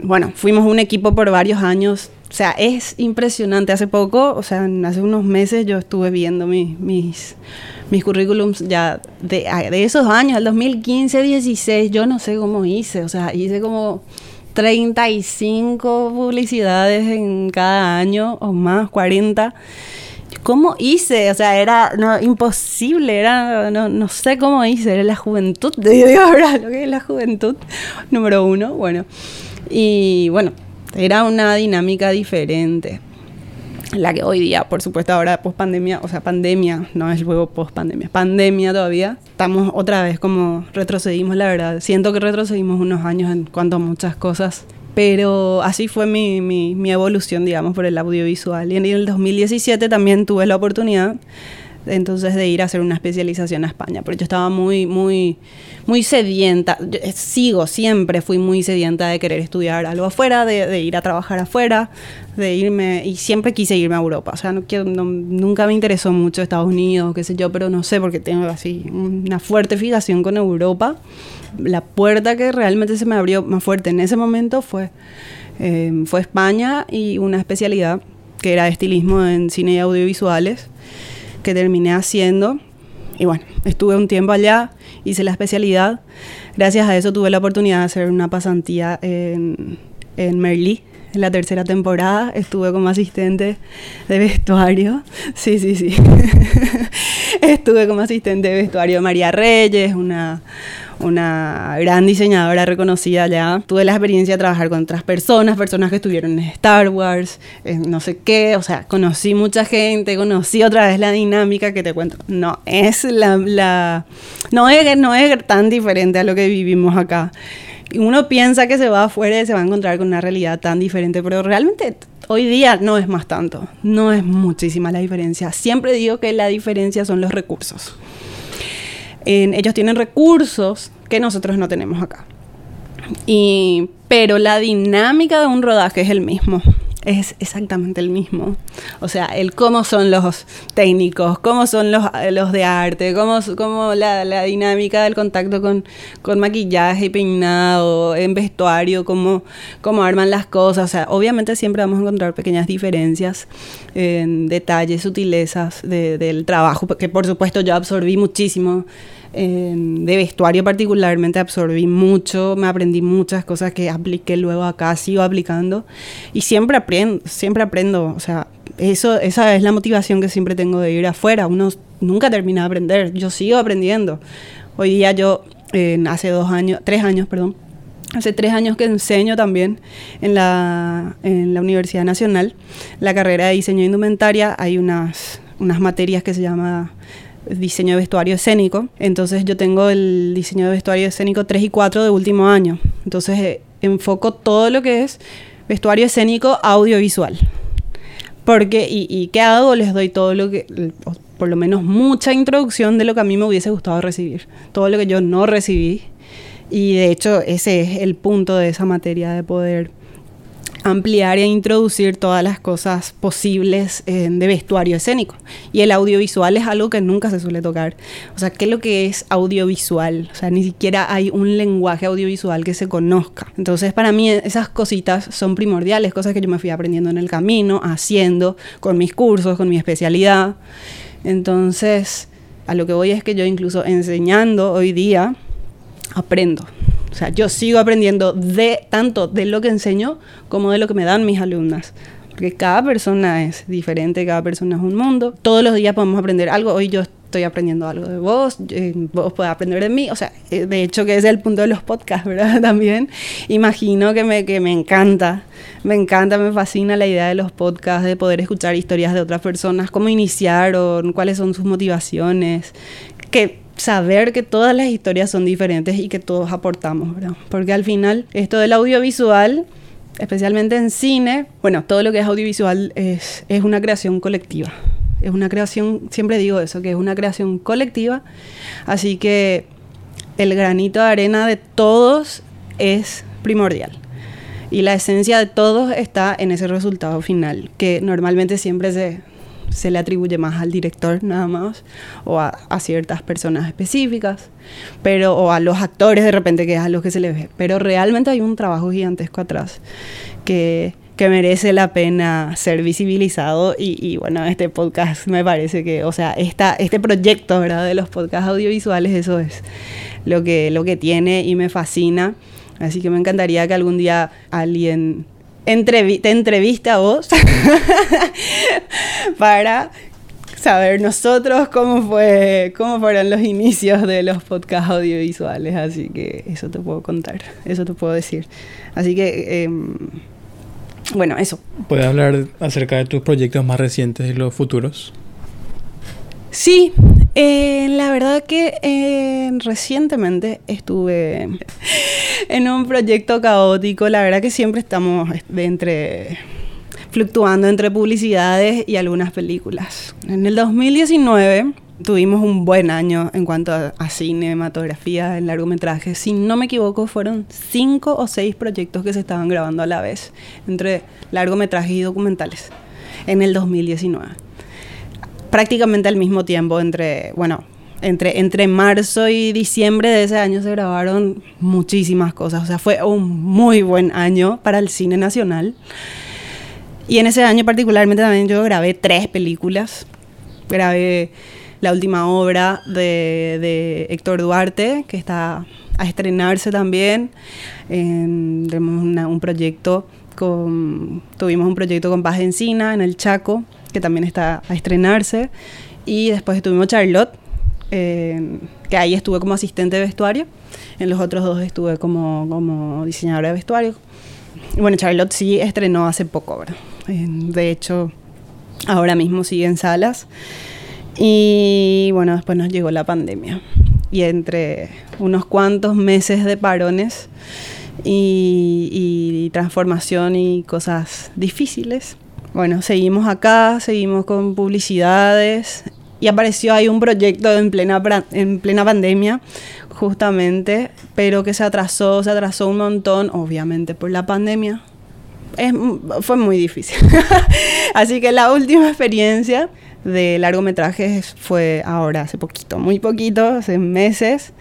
bueno, fuimos un equipo por varios años, sea, es impresionante. Hace poco, o sea, hace unos meses yo estuve viendo mis, mis, mis currículums ya de, de esos años, el 2015, 16, yo no sé cómo hice, o sea, hice como 35 publicidades en cada año o más, 40. ¿Cómo hice? O sea, era no, imposible, era, no, no, sé cómo hice, era la juventud, <laughs> digo ahora, lo que es la juventud, número uno, bueno. Y bueno, era una dinámica diferente. La que hoy día, por supuesto, ahora post pandemia, o sea, pandemia, no es luego post pandemia, pandemia todavía, estamos otra vez como retrocedimos, la verdad. Siento que retrocedimos unos años en cuanto a muchas cosas pero así fue mi, mi, mi, evolución, digamos, por el audiovisual. Y en el 2017 también tuve la oportunidad entonces de ir a hacer una especialización a España, porque yo estaba muy, muy, muy sedienta, eh, sigo, siempre fui muy sedienta de querer estudiar algo afuera, de, de, ir a trabajar afuera, de irme, y siempre quise irme a Europa, o sea, no, no, nunca me interesó mucho Estados Unidos, qué sé yo, pero no sé, porque tengo así una fuerte fijación con Europa. La puerta que realmente se me abrió más fuerte en ese momento fue, eh, fue España y una especialidad que era estilismo en cine y audiovisuales que terminé haciendo. Y bueno, estuve un tiempo allá, hice la especialidad. Gracias a eso tuve la oportunidad de hacer una pasantía en, en Merlí, en la tercera temporada. Estuve como asistente de vestuario. <laughs> Sí, sí, sí. <laughs> estuve como asistente de vestuario de María Reyes, una una gran diseñadora reconocida ya. Tuve la experiencia de trabajar con otras personas, personas que estuvieron en Star Wars, no sé qué, o sea, conocí mucha gente, conocí otra vez la dinámica que te cuento. No es la, la no es, no es tan diferente a lo que vivimos acá. Uno piensa que se va afuera y se va a encontrar con una realidad tan diferente, pero realmente hoy día no es más tanto, no es muchísima la diferencia. Siempre digo que la diferencia son los recursos ellos tienen recursos que nosotros no tenemos acá. Y, pero la dinámica de un rodaje es el mismo es exactamente el mismo. O sea, el cómo son los técnicos, cómo son los, los de arte, cómo, cómo la, la, dinámica del contacto con, con, maquillaje peinado, en vestuario, cómo, cómo arman las cosas. O sea, obviamente siempre vamos a encontrar pequeñas diferencias en detalles, sutilezas de, del trabajo, que por supuesto yo absorbí muchísimo de vestuario particularmente absorbí mucho, me aprendí muchas cosas que apliqué luego acá, sigo aplicando y siempre aprendo, siempre aprendo, o sea, eso, esa es la motivación que siempre tengo de ir afuera, uno nunca termina de aprender, yo sigo aprendiendo. Hoy día yo, hace dos años, tres años, perdón, Hace tres años que enseño también en la, en la Universidad Nacional la carrera de diseño indumentaria. Hay unas, unas materias que se llama diseño de vestuario escénico. Entonces yo tengo el diseño de vestuario escénico 3 y 4 de último año. Entonces eh, enfoco todo lo que es vestuario escénico audiovisual. Porque, y, y, ¿qué hago? Les doy todo lo que, por lo menos mucha introducción de lo que a mí me hubiese gustado recibir. Todo lo que yo no recibí. Y de hecho ese es el punto de esa materia de poder ampliar e introducir todas las cosas posibles eh, de vestuario escénico. Y el audiovisual es algo que nunca se suele tocar. O sea, ¿qué es lo que es audiovisual? O sea, ni siquiera hay un lenguaje audiovisual que se conozca. Entonces, para mí esas cositas son primordiales, cosas que yo me fui aprendiendo en el camino, haciendo, con mis cursos, con mi especialidad. Entonces, a lo que voy es que yo incluso enseñando hoy día, aprendo. O sea, yo sigo aprendiendo de tanto de lo que enseño como de lo que me dan mis alumnas. Porque cada persona es diferente, cada persona es un mundo. Todos los días podemos aprender algo. Hoy yo estoy aprendiendo algo de vos, eh, vos podés aprender de mí. O sea, eh, de hecho que es el punto de los podcasts, <laughs> ¿verdad? También imagino que me, que me encanta, me encanta, me fascina la idea de los podcasts, de poder escuchar historias de otras personas, cómo iniciaron, cuáles son sus motivaciones, que saber que todas las historias son diferentes y que todos aportamos, ¿verdad? Porque al final esto del audiovisual, especialmente en cine, bueno, todo lo que es audiovisual es, es una creación colectiva. Es una creación, siempre digo eso, que es una creación colectiva. Así que el granito de arena de todos es primordial. Y la esencia de todos está en ese resultado final, que normalmente siempre se, se le atribuye más al director nada más, o a, ciertas personas específicas, pero, o a los actores de repente, que es a los que se le ve. Pero realmente hay un trabajo gigantesco atrás, que, que merece la pena ser visibilizado y, bueno, este podcast me parece que, o sea, esta, este proyecto, ¿verdad? De los podcasts audiovisuales, eso es lo que, lo que tiene y me fascina. Así que me encantaría que algún día alguien te entreviste a vos <laughs> para saber nosotros cómo fue cómo fueron los inicios de los podcasts audiovisuales. Así que eso te puedo contar eso te puedo decir. Así que em, bueno eso. Puedes hablar acerca de tus proyectos más recientes y los futuros sí eh, la verdad que eh, recientemente estuve <laughs> en un proyecto caótico. La verdad que siempre estamos entre fluctuando entre publicidades y algunas películas. En el 2019 tuvimos un buen año en cuanto a, cinematografía, en largometraje. Si no me equivoco, fueron cinco o seis proyectos que se estaban grabando a la vez, entre largometrajes y documentales, en el 2019 prácticamente al mismo tiempo, entre, bueno, entre, entre marzo y diciembre de ese año se grabaron muchísimas cosas. O sea, fue un muy buen año para el cine nacional. Y en ese año particularmente también yo grabé tres películas. Grabé la última obra de, de Héctor Duarte, que está a estrenarse también. tenemos un proyecto con, tuvimos un proyecto con Paz Encina en el Chaco, que también está a estrenarse. Y después tuvimos Charlotte, eh, que ahí estuve como asistente de vestuario. En los otros dos estuve como, como diseñadora de vestuario. Y bueno, Charlotte sí estrenó hace poco, ¿verdad? de hecho, ahora mismo sigue en salas. Y bueno, después nos llegó la pandemia. Y entre unos cuantos meses de parones y, y transformación y cosas difíciles, bueno, seguimos acá, seguimos con publicidades y apareció ahí un proyecto en plena, en plena pandemia, justamente, pero que se atrasó, se atrasó un montón, obviamente por la pandemia. Es, fue muy difícil. <laughs> Así que la última experiencia de largometrajes fue ahora, hace poquito, muy poquito, hace meses,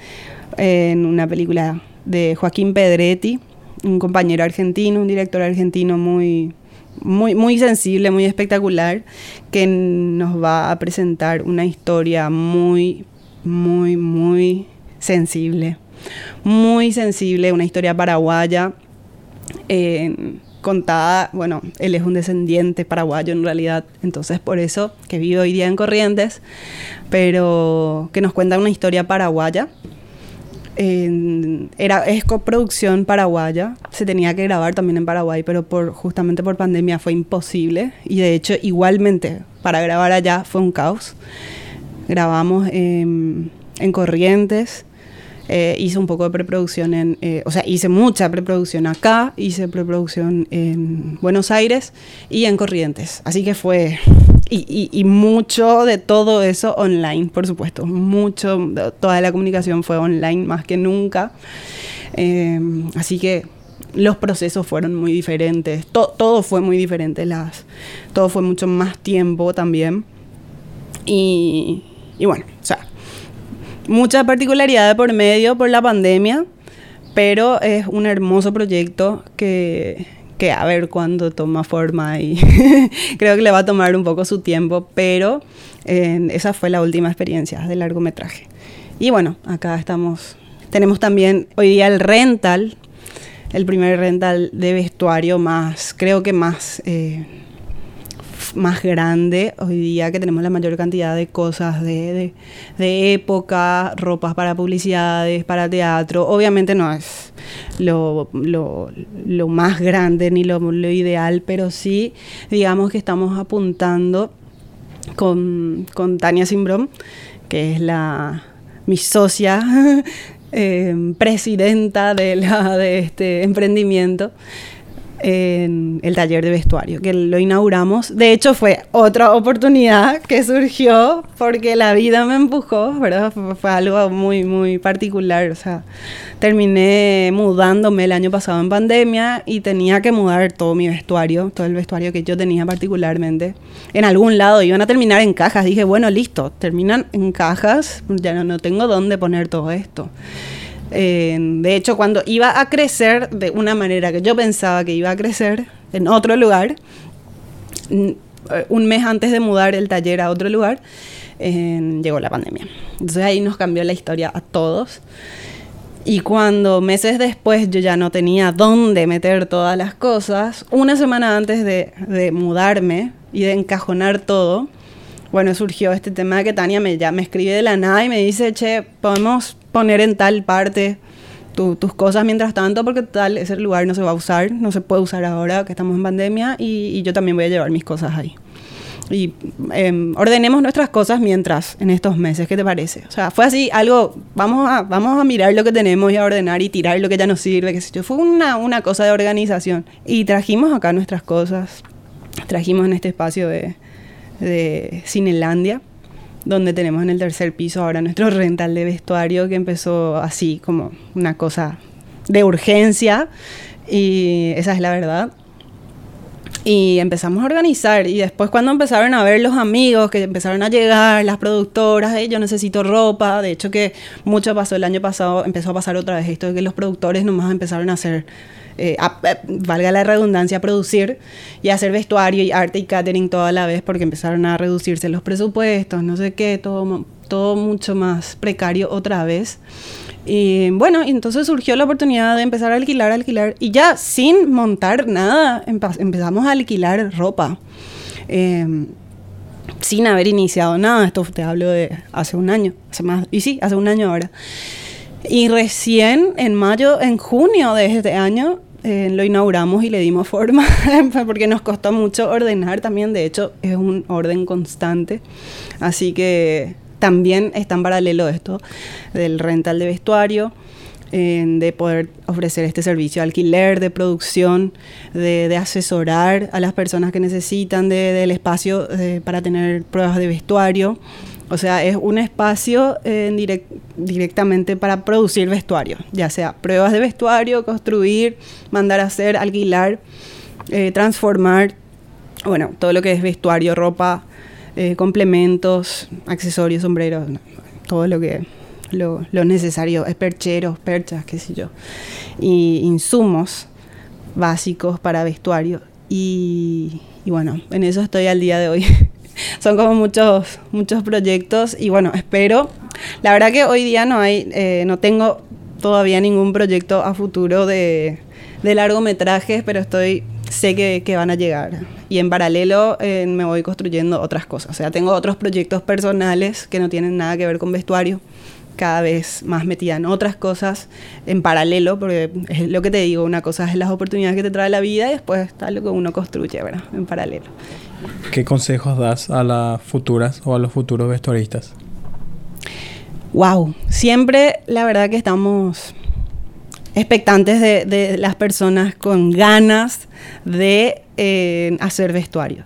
en una película de Joaquín Pedretti, un compañero argentino, un director argentino muy, muy, muy sensible, muy espectacular, que nos va a presentar una historia muy, muy, muy sensible. Muy sensible, una historia paraguaya. contada, bueno, él es un descendiente paraguayo en realidad, entonces por eso que vive hoy día en Corrientes, pero que nos cuenta una historia paraguaya era, es coproducción paraguaya, se tenía que grabar también en Paraguay, pero justamente por pandemia fue imposible. Y de hecho, igualmente, para grabar allá fue un caos. Grabamos en Corrientes, eh, hice un poco de preproducción en, eh, o sea, hice mucha preproducción acá, hice preproducción en Buenos Aires y en Corrientes. Así que fue, y, y, mucho de todo eso online, por supuesto, mucho, toda la comunicación fue online más que nunca. Eh, así que los procesos fueron muy diferentes, todo fue muy diferente, las, todo fue mucho más tiempo también. Y, y bueno, o sea, mucha particularidad por medio por la pandemia, pero es un hermoso proyecto que, que a ver cuándo toma forma y <laughs> creo que le va a tomar un poco su tiempo, pero eh, esa fue la última experiencia de largometraje. Y bueno, acá estamos, tenemos también hoy día el rental, el primer rental de vestuario más, creo que más... Eh, más grande hoy día que tenemos la mayor cantidad de cosas de, época, ropas para publicidades, para teatro. Obviamente no es lo, más grande ni lo, ideal, pero sí digamos que estamos apuntando con, Tania Simbrom, que es la mi socia <laughs> eh, presidenta de, la, de este emprendimiento en el taller de vestuario, que lo inauguramos. De hecho, fue otra oportunidad que surgió porque la vida me empujó, ¿verdad? Fue, algo muy, muy particular. O sea, terminé mudándome el año pasado en pandemia y tenía que mudar todo mi vestuario, todo el vestuario que yo tenía particularmente. En algún lado iban a terminar en cajas. Dije, bueno, listo, terminan en cajas, ya no, no tengo dónde poner todo esto de hecho, cuando iba a crecer de una manera que yo pensaba que iba a crecer, en otro lugar. Un mes antes de mudar el taller a otro lugar, llegó la pandemia. Entonces ahí nos cambió la historia a todos. Y cuando meses después yo ya no tenía dónde meter todas las cosas, una semana antes de, de mudarme y de encajonar todo, bueno, surgió este tema de que Tania me, ya me escribe de la nada y me dice, che, podemos poner en tal parte tus cosas mientras tanto, porque tal, ese lugar no se va a usar, no se puede usar ahora que estamos en pandemia y, y yo también voy a llevar mis cosas ahí y em, ordenemos nuestras cosas mientras en estos meses. ¿Qué te parece? O sea, fue así algo, vamos a, vamos a mirar lo que tenemos y a ordenar y tirar lo que ya nos sirve, qué sé yo. Fue una, una cosa de organización. Y trajimos acá nuestras cosas, trajimos en este espacio de, de Cinelandia, donde tenemos en el tercer piso ahora nuestro rental de vestuario que empezó así como una cosa de urgencia y esa es la verdad. Y empezamos a organizar. Y después cuando empezaron a ver los amigos, que empezaron a llegar, las productoras, yo necesito ropa. De hecho que mucho pasó el año pasado, empezó a pasar otra vez esto de que los productores nomás empezaron a hacer, eh, valga la redundancia, producir y hacer vestuario y arte y catering toda la vez porque empezaron a reducirse los presupuestos, no sé qué, todo, todo mucho más precario otra vez. Y bueno, entonces surgió la oportunidad de empezar a alquilar, alquilar. Y ya sin montar nada, empezamos a alquilar ropa. Em, sin haber iniciado nada. Esto te hablo de hace un año. Hace más, y sí, hace un año ahora. Y recién en mayo, en junio de este año, eh, lo inauguramos y le dimos forma, <laughs> porque nos costó mucho ordenar también. De hecho, es un orden constante. Así que también está en paralelo esto del rental de vestuario, de poder ofrecer este servicio de alquiler, de producción, de, asesorar a las personas que necesitan del espacio eh, para tener pruebas de vestuario. O sea, es un espacio eh, directamente para producir vestuario, ya sea pruebas de vestuario, construir, mandar a hacer, alquilar, eh, transformar, bueno, todo lo que es vestuario, ropa, eh, complementos, accesorios, sombreros, todo lo que lo, necesario, percheros, perchas, qué sé yo, y insumos básicos para vestuario. Y, bueno, en eso estoy al día de hoy. <laughs> <laughs> Son como muchos, muchos proyectos y bueno, espero. La verdad que hoy día no hay, eh, no tengo todavía ningún proyecto a futuro de, de largometrajes, pero estoy sé que, van a llegar. Y en paralelo eh, me voy construyendo otras cosas. O sea, tengo otros proyectos personales que no tienen nada que ver con vestuario, cada vez más metida en otras cosas en paralelo, porque es lo que te digo, una cosa es las oportunidades que te trae la vida y después está lo que uno construye, ¿verdad? En paralelo. ¿Qué consejos das a las futuras o a los futuros vestuaristas? Wow, siempre la verdad que estamos expectantes de, las personas con ganas de eh, hacer vestuario.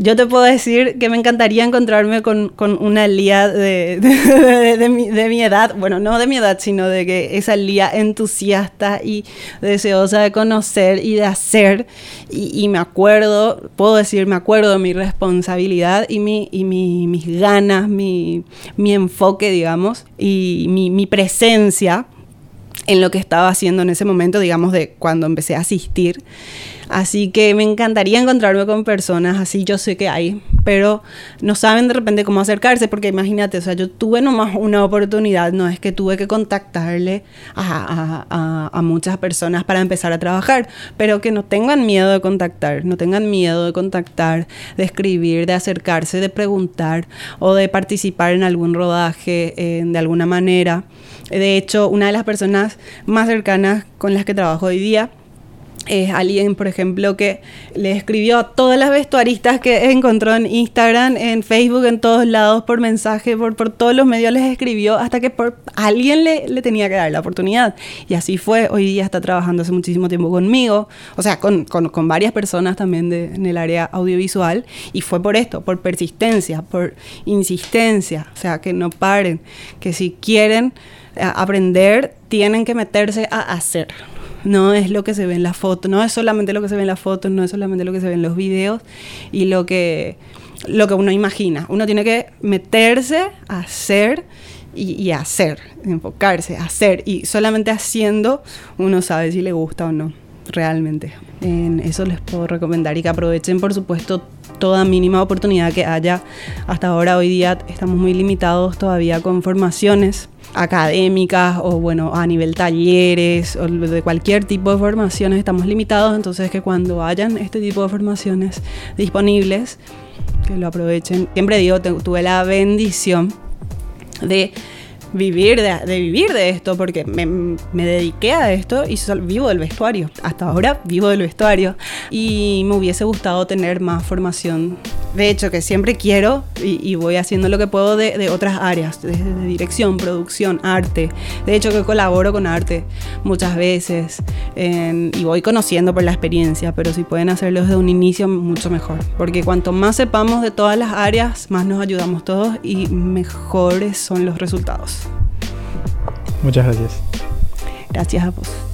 Yo te puedo decir que me encantaría encontrarme con, una Lía de, <laughs> de, mi, edad, bueno, no de mi edad, sino de que esa Lía entusiasta y deseosa de conocer y de hacer. Y, me acuerdo, puedo decir, me acuerdo de mi responsabilidad y, mi, y mis ganas, mi, enfoque, digamos, y mi, mi presencia en lo que estaba haciendo en ese momento, digamos, de cuando empecé a asistir. Así que me encantaría encontrarme con personas así, yo sé que hay, pero no saben de repente cómo acercarse, porque imagínate, o sea, yo tuve nomás una oportunidad, no es que tuve que contactarle a, a, muchas personas para empezar a trabajar, pero que no tengan miedo de contactar, no tengan miedo de contactar, de escribir, de acercarse, de preguntar o de participar en algún rodaje eh, de alguna manera. De hecho, una de las personas más cercanas con las que trabajo hoy día es alguien, por ejemplo, que le escribió a todas las vestuaristas que encontró en Instagram, en Facebook, en todos lados, por mensaje, por, por todos los medios les escribió, hasta que por alguien le, le, tenía que dar la oportunidad. Y así fue, hoy día está trabajando hace muchísimo tiempo conmigo, o sea, con, con, con varias personas también de, en el área audiovisual, y fue por esto, por persistencia, por insistencia, o sea, que no paren, que si quieren eh, aprender, tienen que meterse a hacer no es lo que se ve en la foto, no es solamente lo que se ve en las fotos, no es solamente lo que se ve en los videos y lo que, lo que uno imagina. Uno tiene que meterse a hacer y, hacer, enfocarse, hacer. Y solamente haciendo uno sabe si le gusta o no. Realmente. En eso les puedo recomendar y que aprovechen, por supuesto, toda mínima oportunidad que haya. Hasta ahora, hoy día, estamos muy limitados todavía con formaciones académicas o bueno, a nivel talleres o de cualquier tipo de formaciones estamos limitados, entonces que cuando hayan este tipo de formaciones disponibles, que lo aprovechen. Siempre digo, tuve la bendición de vivir de, vivir de esto, porque me, dediqué a esto y vivo del vestuario. Hasta ahora vivo del vestuario. Y me hubiese gustado tener más formación. De hecho, que siempre quiero y, voy haciendo lo que puedo de, otras áreas, desde de dirección, producción, arte. De hecho, que colaboro con arte muchas veces y voy conociendo por la experiencia, pero si pueden hacerlo desde un inicio, mucho mejor. Porque cuanto más sepamos de todas las áreas, más nos ayudamos todos y mejores son los resultados. Muchas gracias. Gracias a vos.